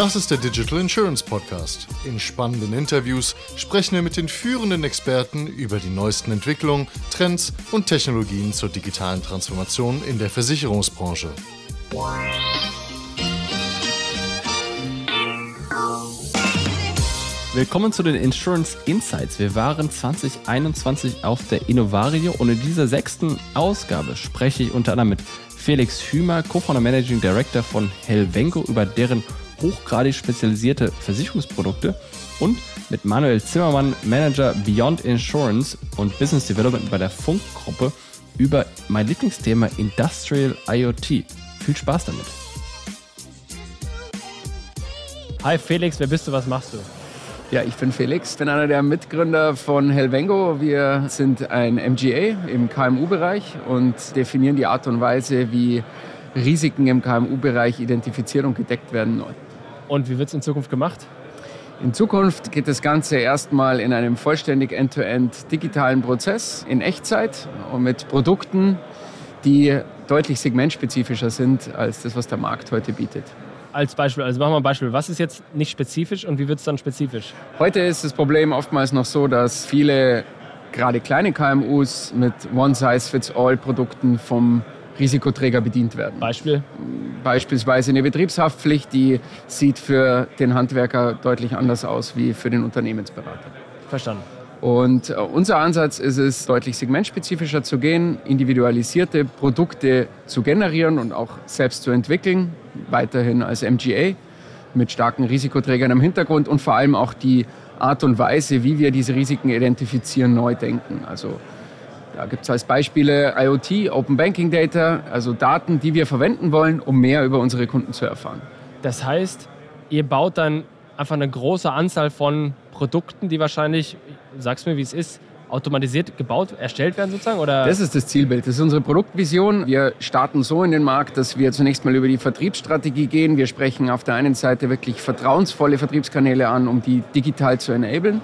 Das ist der Digital Insurance Podcast. In spannenden Interviews sprechen wir mit den führenden Experten über die neuesten Entwicklungen, Trends und Technologien zur digitalen Transformation in der Versicherungsbranche. Willkommen zu den Insurance Insights. Wir waren 2021 auf der Innovario und in dieser sechsten Ausgabe spreche ich unter anderem mit Felix Hümer, Co-Founder Managing Director von Helvengo, über deren hochgradig spezialisierte Versicherungsprodukte und mit Manuel Zimmermann, Manager Beyond Insurance und Business Development bei der Funkgruppe über mein Lieblingsthema Industrial IoT. Viel Spaß damit. Hi Felix, wer bist du, was machst du? Ja, ich bin Felix, bin einer der Mitgründer von Helvengo. Wir sind ein MGA im KMU-Bereich und definieren die Art und Weise, wie Risiken im KMU-Bereich identifiziert und gedeckt werden. Und wie wird es in Zukunft gemacht? In Zukunft geht das Ganze erstmal in einem vollständig end-to-end digitalen Prozess in Echtzeit und mit Produkten, die deutlich segmentspezifischer sind als das, was der Markt heute bietet als Beispiel, also machen wir ein Beispiel. Was ist jetzt nicht spezifisch und wie wird es dann spezifisch? Heute ist das Problem oftmals noch so, dass viele, gerade kleine KMUs, mit One-Size-Fits-All-Produkten vom Risikoträger bedient werden. Beispiel? Beispielsweise eine Betriebshaftpflicht, die sieht für den Handwerker deutlich anders aus wie für den Unternehmensberater. Verstanden. Und äh, unser Ansatz ist es, deutlich segmentspezifischer zu gehen, individualisierte Produkte zu generieren und auch selbst zu entwickeln, weiterhin als MGA mit starken Risikoträgern im Hintergrund und vor allem auch die Art und Weise, wie wir diese Risiken identifizieren, neu denken. Also da gibt es als Beispiele IoT, Open Banking Data, also Daten, die wir verwenden wollen, um mehr über unsere Kunden zu erfahren. Das heißt, ihr baut dann einfach eine große Anzahl von Produkten, die wahrscheinlich, sag's mir, wie es ist, automatisiert gebaut, erstellt werden sozusagen? Oder? Das ist das Zielbild, das ist unsere Produktvision. Wir starten so in den Markt, dass wir zunächst mal über die Vertriebsstrategie gehen. Wir sprechen auf der einen Seite wirklich vertrauensvolle Vertriebskanäle an, um die digital zu enablen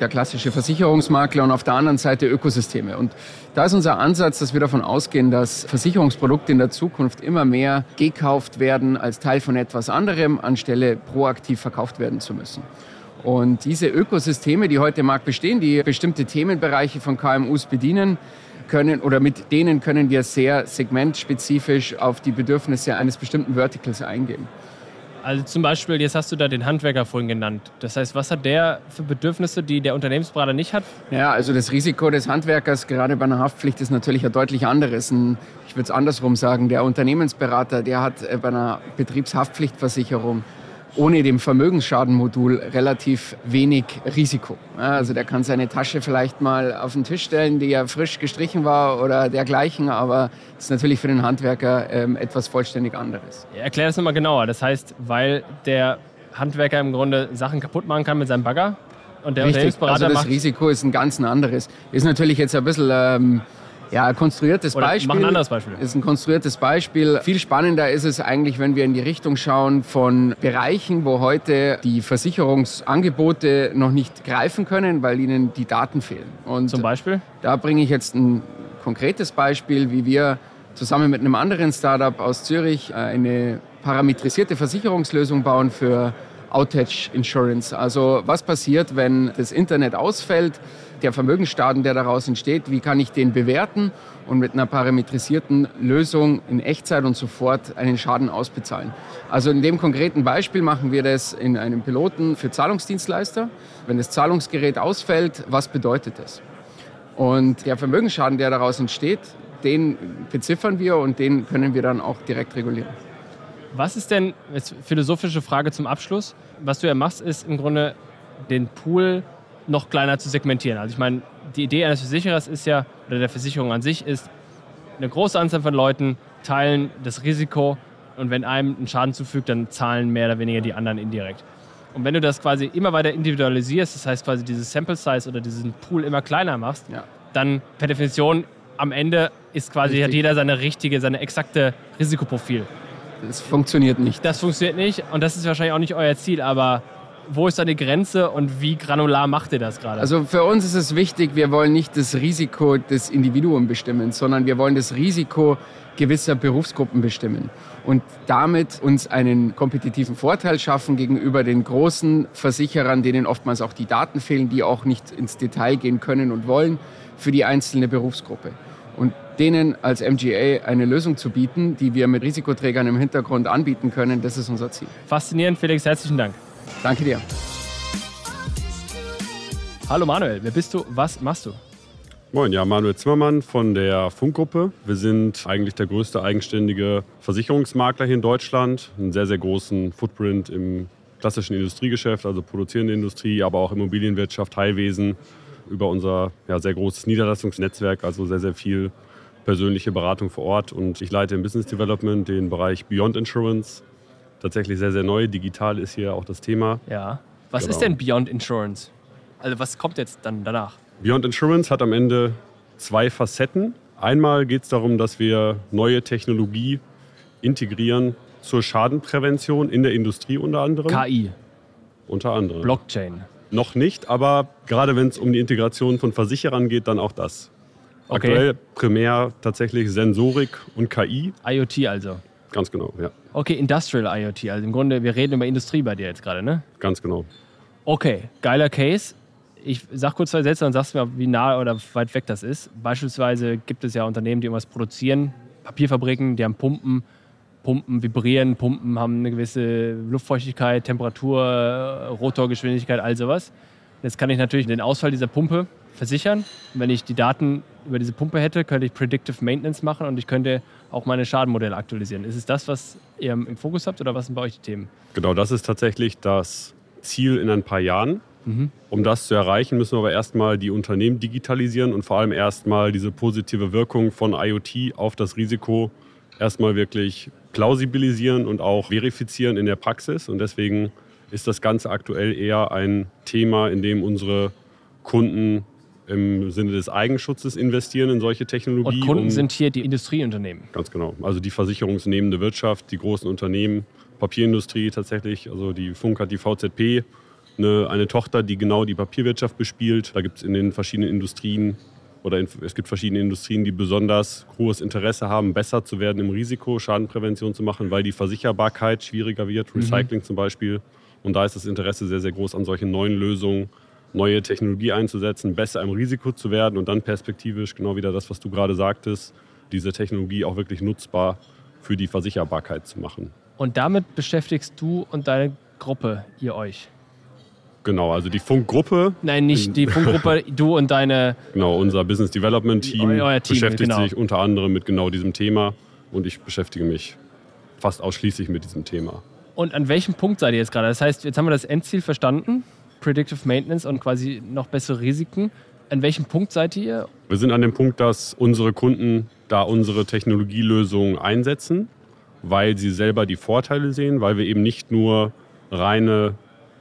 der klassische Versicherungsmakler und auf der anderen Seite Ökosysteme. Und da ist unser Ansatz, dass wir davon ausgehen, dass Versicherungsprodukte in der Zukunft immer mehr gekauft werden als Teil von etwas anderem, anstelle proaktiv verkauft werden zu müssen. Und diese Ökosysteme, die heute im Markt bestehen, die bestimmte Themenbereiche von KMUs bedienen, können oder mit denen können wir sehr segmentspezifisch auf die Bedürfnisse eines bestimmten Verticals eingehen. Also zum Beispiel, jetzt hast du da den Handwerker vorhin genannt. Das heißt, was hat der für Bedürfnisse, die der Unternehmensberater nicht hat? Ja, also das Risiko des Handwerkers gerade bei einer Haftpflicht ist natürlich ein deutlich anderes. Ich würde es andersrum sagen, der Unternehmensberater, der hat äh, bei einer Betriebshaftpflichtversicherung ohne dem Vermögensschadenmodul relativ wenig Risiko. Also der kann seine Tasche vielleicht mal auf den Tisch stellen, die ja frisch gestrichen war oder dergleichen, aber das ist natürlich für den Handwerker ähm, etwas vollständig anderes. Erklär das nochmal genauer. Das heißt, weil der Handwerker im Grunde Sachen kaputt machen kann mit seinem Bagger und der Richtig. Also das Risiko ist ein ganz anderes. Ist natürlich jetzt ein bisschen... Ähm, ja, ein konstruiertes Oder Beispiel. Mach ein anderes Beispiel. Ist ein konstruiertes Beispiel. Viel spannender ist es eigentlich, wenn wir in die Richtung schauen von Bereichen, wo heute die Versicherungsangebote noch nicht greifen können, weil ihnen die Daten fehlen. Und Zum Beispiel? Da bringe ich jetzt ein konkretes Beispiel, wie wir zusammen mit einem anderen Startup aus Zürich eine parametrisierte Versicherungslösung bauen für Outage Insurance. Also was passiert, wenn das Internet ausfällt? Der Vermögensschaden, der daraus entsteht, wie kann ich den bewerten und mit einer parametrisierten Lösung in Echtzeit und sofort einen Schaden ausbezahlen. Also in dem konkreten Beispiel machen wir das in einem Piloten für Zahlungsdienstleister. Wenn das Zahlungsgerät ausfällt, was bedeutet das? Und der Vermögensschaden, der daraus entsteht, den beziffern wir und den können wir dann auch direkt regulieren. Was ist denn, jetzt philosophische Frage zum Abschluss, was du ja machst, ist im Grunde den Pool noch kleiner zu segmentieren. Also ich meine, die Idee eines Versicherers ist ja, oder der Versicherung an sich ist, eine große Anzahl von Leuten teilen das Risiko und wenn einem ein Schaden zufügt, dann zahlen mehr oder weniger die anderen indirekt. Und wenn du das quasi immer weiter individualisierst, das heißt quasi dieses Sample Size oder diesen Pool immer kleiner machst, ja. dann per Definition am Ende ist quasi Richtig. hat jeder seine richtige, seine exakte Risikoprofil. Das funktioniert nicht. Das funktioniert nicht und das ist wahrscheinlich auch nicht euer Ziel, aber wo ist da die Grenze und wie granular macht ihr das gerade? Also für uns ist es wichtig, wir wollen nicht das Risiko des Individuums bestimmen, sondern wir wollen das Risiko gewisser Berufsgruppen bestimmen und damit uns einen kompetitiven Vorteil schaffen gegenüber den großen Versicherern, denen oftmals auch die Daten fehlen, die auch nicht ins Detail gehen können und wollen für die einzelne Berufsgruppe. Und denen als MGA eine Lösung zu bieten, die wir mit Risikoträgern im Hintergrund anbieten können, das ist unser Ziel. Faszinierend, Felix, herzlichen Dank. Danke dir. Hallo Manuel, wer bist du? Was machst du? Moin, ja, Manuel Zimmermann von der Funkgruppe. Wir sind eigentlich der größte eigenständige Versicherungsmakler hier in Deutschland. Einen sehr, sehr großen Footprint im klassischen Industriegeschäft, also produzierende Industrie, aber auch Immobilienwirtschaft, Heilwesen, über unser ja, sehr großes Niederlassungsnetzwerk, also sehr, sehr viel persönliche Beratung vor Ort. Und ich leite im Business Development den Bereich Beyond Insurance. Tatsächlich sehr, sehr neu. Digital ist hier auch das Thema. Ja. Was Genau. ist denn Beyond Insurance? Also was kommt jetzt dann danach? Beyond Insurance hat am Ende zwei Facetten. Einmal geht es darum, dass wir neue Technologie integrieren zur Schadenprävention in der Industrie unter anderem. KI, unter anderem. Blockchain. Noch nicht, aber gerade wenn es um die Integration von Versicherern geht, dann auch das. Okay. Aktuell primär tatsächlich Sensorik und KI. IoT also. Ganz genau, ja. Okay, Industrial IoT. Also im Grunde, wir reden über Industrie bei dir jetzt gerade, ne? Ganz genau. Okay, geiler Case. Ich sag kurz zwei Sätze und sagst mir, wie nah oder weit weg das ist. Beispielsweise gibt es ja Unternehmen, die irgendwas produzieren, Papierfabriken, die haben Pumpen, Pumpen vibrieren, Pumpen haben eine gewisse Luftfeuchtigkeit, Temperatur, Rotorgeschwindigkeit, all sowas. Jetzt kann ich natürlich den Ausfall dieser Pumpe versichern. Und wenn ich die Daten über diese Pumpe hätte, könnte ich Predictive Maintenance machen und ich könnte auch meine Schadenmodelle aktualisieren. Ist es das, was ihr im Fokus habt oder was sind bei euch die Themen? Genau, das ist tatsächlich das Ziel in ein paar Jahren. Um das zu erreichen, müssen wir aber erstmal die Unternehmen digitalisieren und vor allem erstmal diese positive Wirkung von IoT auf das Risiko erstmal wirklich plausibilisieren und auch verifizieren in der Praxis. Und deswegen ist das Ganze aktuell eher ein Thema, in dem unsere Kunden im Sinne des Eigenschutzes investieren in solche Technologie. Und Kunden um- sind hier die Industrieunternehmen. Ganz genau. Also die versicherungsnehmende Wirtschaft, die großen Unternehmen, Papierindustrie tatsächlich. Also die Funk hat die VZP, eine, eine Tochter, die genau die Papierwirtschaft bespielt. Da gibt es in den verschiedenen Industrien oder in, es gibt verschiedene Industrien, die besonders hohes Interesse haben, besser zu werden im Risiko, Schadenprävention zu machen, weil die Versicherbarkeit schwieriger wird, Recycling zum Beispiel. Und da ist das Interesse sehr, sehr groß an solchen neuen Lösungen, neue Technologie einzusetzen, besser im Risiko zu werden und dann perspektivisch genau wieder das, was du gerade sagtest, diese Technologie auch wirklich nutzbar für die Versicherbarkeit zu machen. Und damit beschäftigst du und deine Gruppe, ihr euch. Genau, also die Funkgruppe, Nein, nicht die Funkgruppe, du und deine. genau, unser Business Development Team Team, beschäftigt genau. sich unter anderem mit genau diesem Thema und ich beschäftige mich fast ausschließlich mit diesem Thema. Und an welchem Punkt seid ihr jetzt gerade? Das heißt, jetzt haben wir das Endziel verstanden, Predictive Maintenance und quasi noch bessere Risiken. An welchem Punkt seid ihr? Wir sind an dem Punkt, dass unsere Kunden da unsere Technologielösungen einsetzen, weil sie selber die Vorteile sehen, weil wir eben nicht nur reine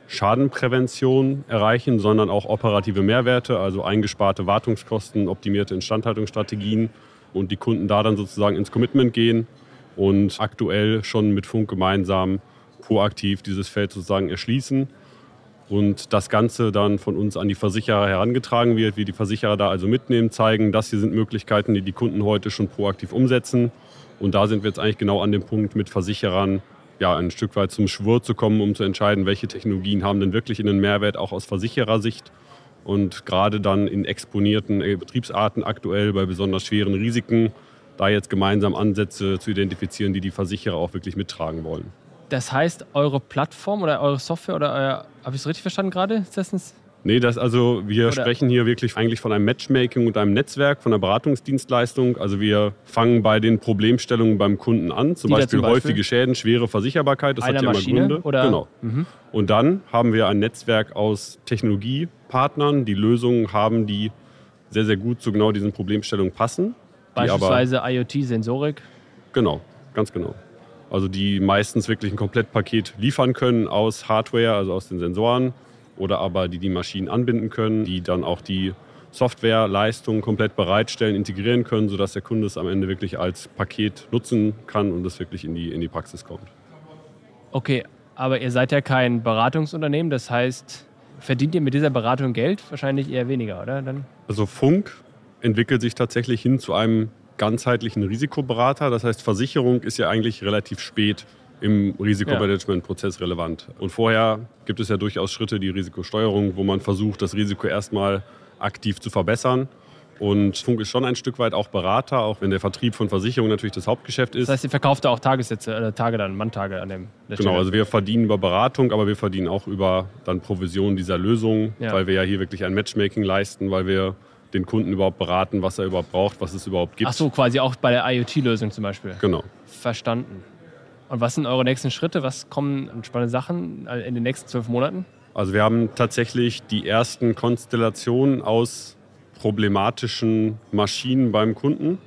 Schadenprävention erreichen, sondern auch operative Mehrwerte, also eingesparte Wartungskosten, optimierte Instandhaltungsstrategien und die Kunden da dann sozusagen ins Commitment gehen und aktuell schon mit Funk gemeinsam proaktiv dieses Feld sozusagen erschließen und das Ganze dann von uns an die Versicherer herangetragen wird, wir die Versicherer da also mitnehmen, zeigen, das hier sind Möglichkeiten, die die Kunden heute schon proaktiv umsetzen. Und da sind wir jetzt eigentlich genau an dem Punkt mit Versicherern ja, ein Stück weit zum Schwur zu kommen, um zu entscheiden, welche Technologien haben denn wirklich einen Mehrwert auch aus Versicherersicht. Und gerade dann in exponierten äh, Betriebsarten aktuell bei besonders schweren Risiken, da jetzt gemeinsam Ansätze zu identifizieren, die die Versicherer auch wirklich mittragen wollen. Das heißt, eure Plattform oder eure Software oder euer. Habe ich es richtig verstanden gerade? Ein Nee, das also wir Oder- sprechen hier wirklich eigentlich von einem Matchmaking und einem Netzwerk, von einer Beratungsdienstleistung. Also wir fangen bei den Problemstellungen beim Kunden an, zum Beispiel, zum Beispiel? häufige Schäden, schwere Versicherbarkeit, das Einer hat ja immer Maschine, Gründe. oder? Genau. Mhm. Und dann haben wir ein Netzwerk aus Technologiepartnern, die Lösungen haben, die sehr, sehr gut zu genau diesen Problemstellungen passen. Beispielsweise IoT-Sensorik? Genau, ganz genau. Also die meistens wirklich ein Komplettpaket liefern können aus Hardware, also aus den Sensoren, oder aber die die Maschinen anbinden können, die dann auch die Softwareleistung komplett bereitstellen, integrieren können, sodass der Kunde es am Ende wirklich als Paket nutzen kann und es wirklich in die, in die Praxis kommt. Okay, Aber ihr seid ja kein Beratungsunternehmen, das heißt, verdient ihr mit dieser Beratung Geld? Wahrscheinlich eher weniger, oder? Dann Also Funk entwickelt sich tatsächlich hin zu einem ganzheitlichen Risikoberater. Das heißt, Versicherung ist ja eigentlich relativ spät im Risikomanagementprozess relevant. Und vorher gibt es ja durchaus Schritte, die Risikosteuerung, wo man versucht, das Risiko erstmal aktiv zu verbessern. Und Funk ist schon ein Stück weit auch Berater, auch wenn der Vertrieb von Versicherungen natürlich das Hauptgeschäft ist. Das heißt, ihr verkauft da auch Tagessätze, äh, Tage dann, Manntage an dem. Genau, Stelle. also wir verdienen über Beratung, aber wir verdienen auch über dann Provision dieser Lösung, Ja. weil wir ja hier wirklich ein Matchmaking leisten, weil wir den Kunden überhaupt beraten, was er überhaupt braucht, was es überhaupt gibt. Ach so, quasi auch bei der IoT-Lösung zum Beispiel. Genau. Verstanden. Und was sind eure nächsten Schritte? Was kommen an spannende Sachen in den nächsten zwölf Monaten? Also wir haben tatsächlich die ersten Konstellationen aus problematischen Maschinen beim Kunden.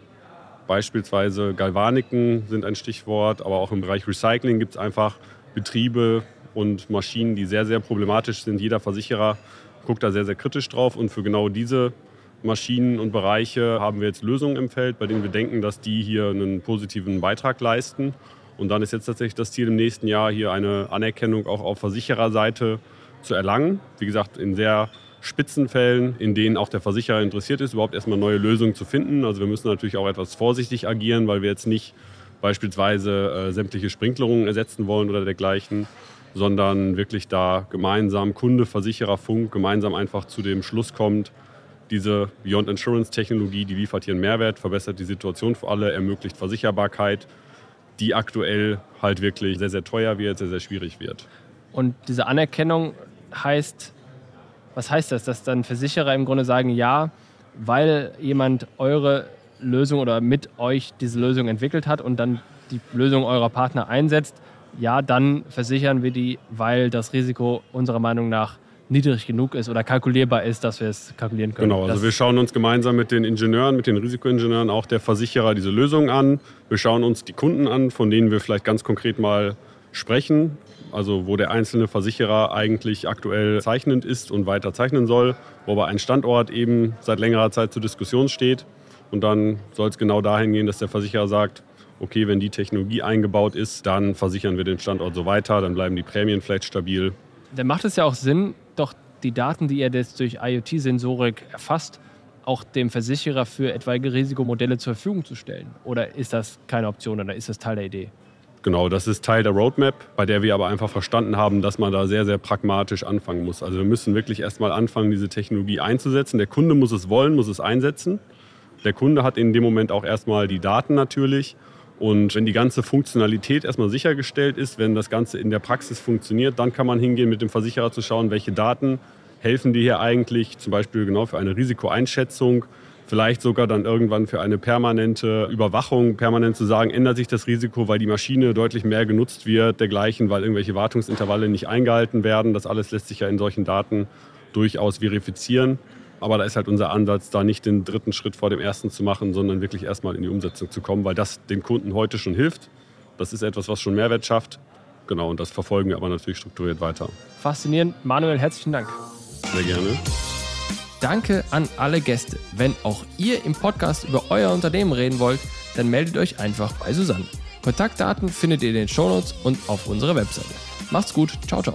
Beispielsweise Galvaniken sind ein Stichwort, aber auch im Bereich Recycling gibt es einfach Betriebe und Maschinen, die sehr, sehr problematisch sind. Jeder Versicherer guckt da sehr, sehr kritisch drauf und für genau diese Maschinen und Bereiche haben wir jetzt Lösungen im Feld, bei denen wir denken, dass die hier einen positiven Beitrag leisten. Und dann ist jetzt tatsächlich das Ziel im nächsten Jahr hier eine Anerkennung auch auf Versichererseite zu erlangen. Wie gesagt, in sehr Spitzenfällen, in denen auch der Versicherer interessiert ist, überhaupt erstmal neue Lösungen zu finden. Also wir müssen natürlich auch etwas vorsichtig agieren, weil wir jetzt nicht beispielsweise äh, sämtliche Sprinklerungen ersetzen wollen oder dergleichen, sondern wirklich da gemeinsam Kunde, Versicherer, Funk gemeinsam einfach zu dem Schluss kommt, diese Beyond Insurance Technologie, die liefert hier einen Mehrwert, verbessert die Situation für alle, ermöglicht Versicherbarkeit, die aktuell halt wirklich sehr, sehr teuer wird, sehr, sehr schwierig wird. Und diese Anerkennung heißt, was heißt das? Dass dann Versicherer im Grunde sagen, ja, weil jemand eure Lösung oder mit euch diese Lösung entwickelt hat und dann die Lösung eurer Partner einsetzt, ja, dann versichern wir die, weil das Risiko unserer Meinung nach niedrig genug ist oder kalkulierbar ist, dass wir es kalkulieren können. Genau, also Das- wir schauen uns gemeinsam mit den Ingenieuren, mit den Risikoingenieuren, auch der Versicherer diese Lösung an. Wir schauen uns die Kunden an, von denen wir vielleicht ganz konkret mal sprechen. Also wo der einzelne Versicherer eigentlich aktuell zeichnend ist und weiter zeichnen soll, wo aber ein Standort eben seit längerer Zeit zur Diskussion steht. Und dann soll es genau dahin gehen, dass der Versicherer sagt, okay, wenn die Technologie eingebaut ist, dann versichern wir den Standort so weiter, dann bleiben die Prämien vielleicht stabil. dann macht es ja auch Sinn, doch die Daten, die ihr jetzt durch IoT-Sensorik erfasst, auch dem Versicherer für etwaige Risikomodelle zur Verfügung zu stellen. Oder ist das keine Option oder ist das Teil der Idee? Genau, das ist Teil der Roadmap, bei der wir aber einfach verstanden haben, dass man da sehr, sehr pragmatisch anfangen muss. Also wir müssen wirklich erstmal anfangen, diese Technologie einzusetzen. Der Kunde muss es wollen, muss es einsetzen. Der Kunde hat in dem Moment auch erstmal die Daten natürlich. Und wenn die ganze Funktionalität erstmal sichergestellt ist, wenn das Ganze in der Praxis funktioniert, dann kann man hingehen, mit dem Versicherer zu schauen, welche Daten helfen dir hier eigentlich, zum Beispiel genau für eine Risikoeinschätzung, vielleicht sogar dann irgendwann für eine permanente Überwachung, permanent zu sagen, ändert sich das Risiko, weil die Maschine deutlich mehr genutzt wird, dergleichen, weil irgendwelche Wartungsintervalle nicht eingehalten werden. Das alles lässt sich ja in solchen Daten durchaus verifizieren. Aber da ist halt unser Ansatz, da nicht den dritten Schritt vor dem ersten zu machen, sondern wirklich erstmal in die Umsetzung zu kommen, weil das den Kunden heute schon hilft. Das ist etwas, was schon Mehrwert schafft. Genau, und das verfolgen wir aber natürlich strukturiert weiter. Faszinierend. Manuel, herzlichen Dank. Sehr gerne. Danke an alle Gäste. Wenn auch ihr im Podcast über euer Unternehmen reden wollt, dann meldet euch einfach bei Susanne. Kontaktdaten findet ihr in den Shownotes und auf unserer Webseite. Macht's gut. Ciao, ciao.